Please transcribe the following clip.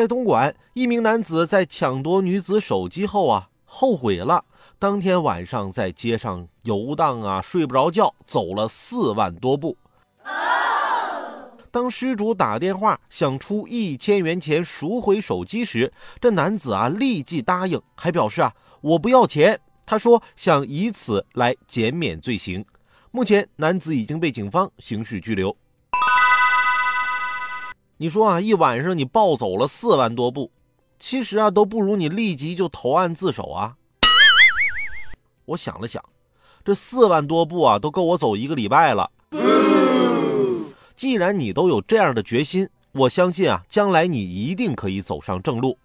在东莞，一名男子在抢夺女子手机后啊，后悔了。当天晚上在街上游荡啊，睡不着觉，走了四万多步。当失主打电话想出一千元钱赎回手机时，这男子啊立即答应，还表示啊我不要钱。他说想以此来减免罪行。目前，男子已经被警方刑事拘留。你说啊，一晚上你暴走了四万多步，其实啊都不如你立即就投案自首啊。我想了想，这四万多步啊都够我走一个礼拜了。既然你都有这样的决心，我相信啊，将来你一定可以走上正路。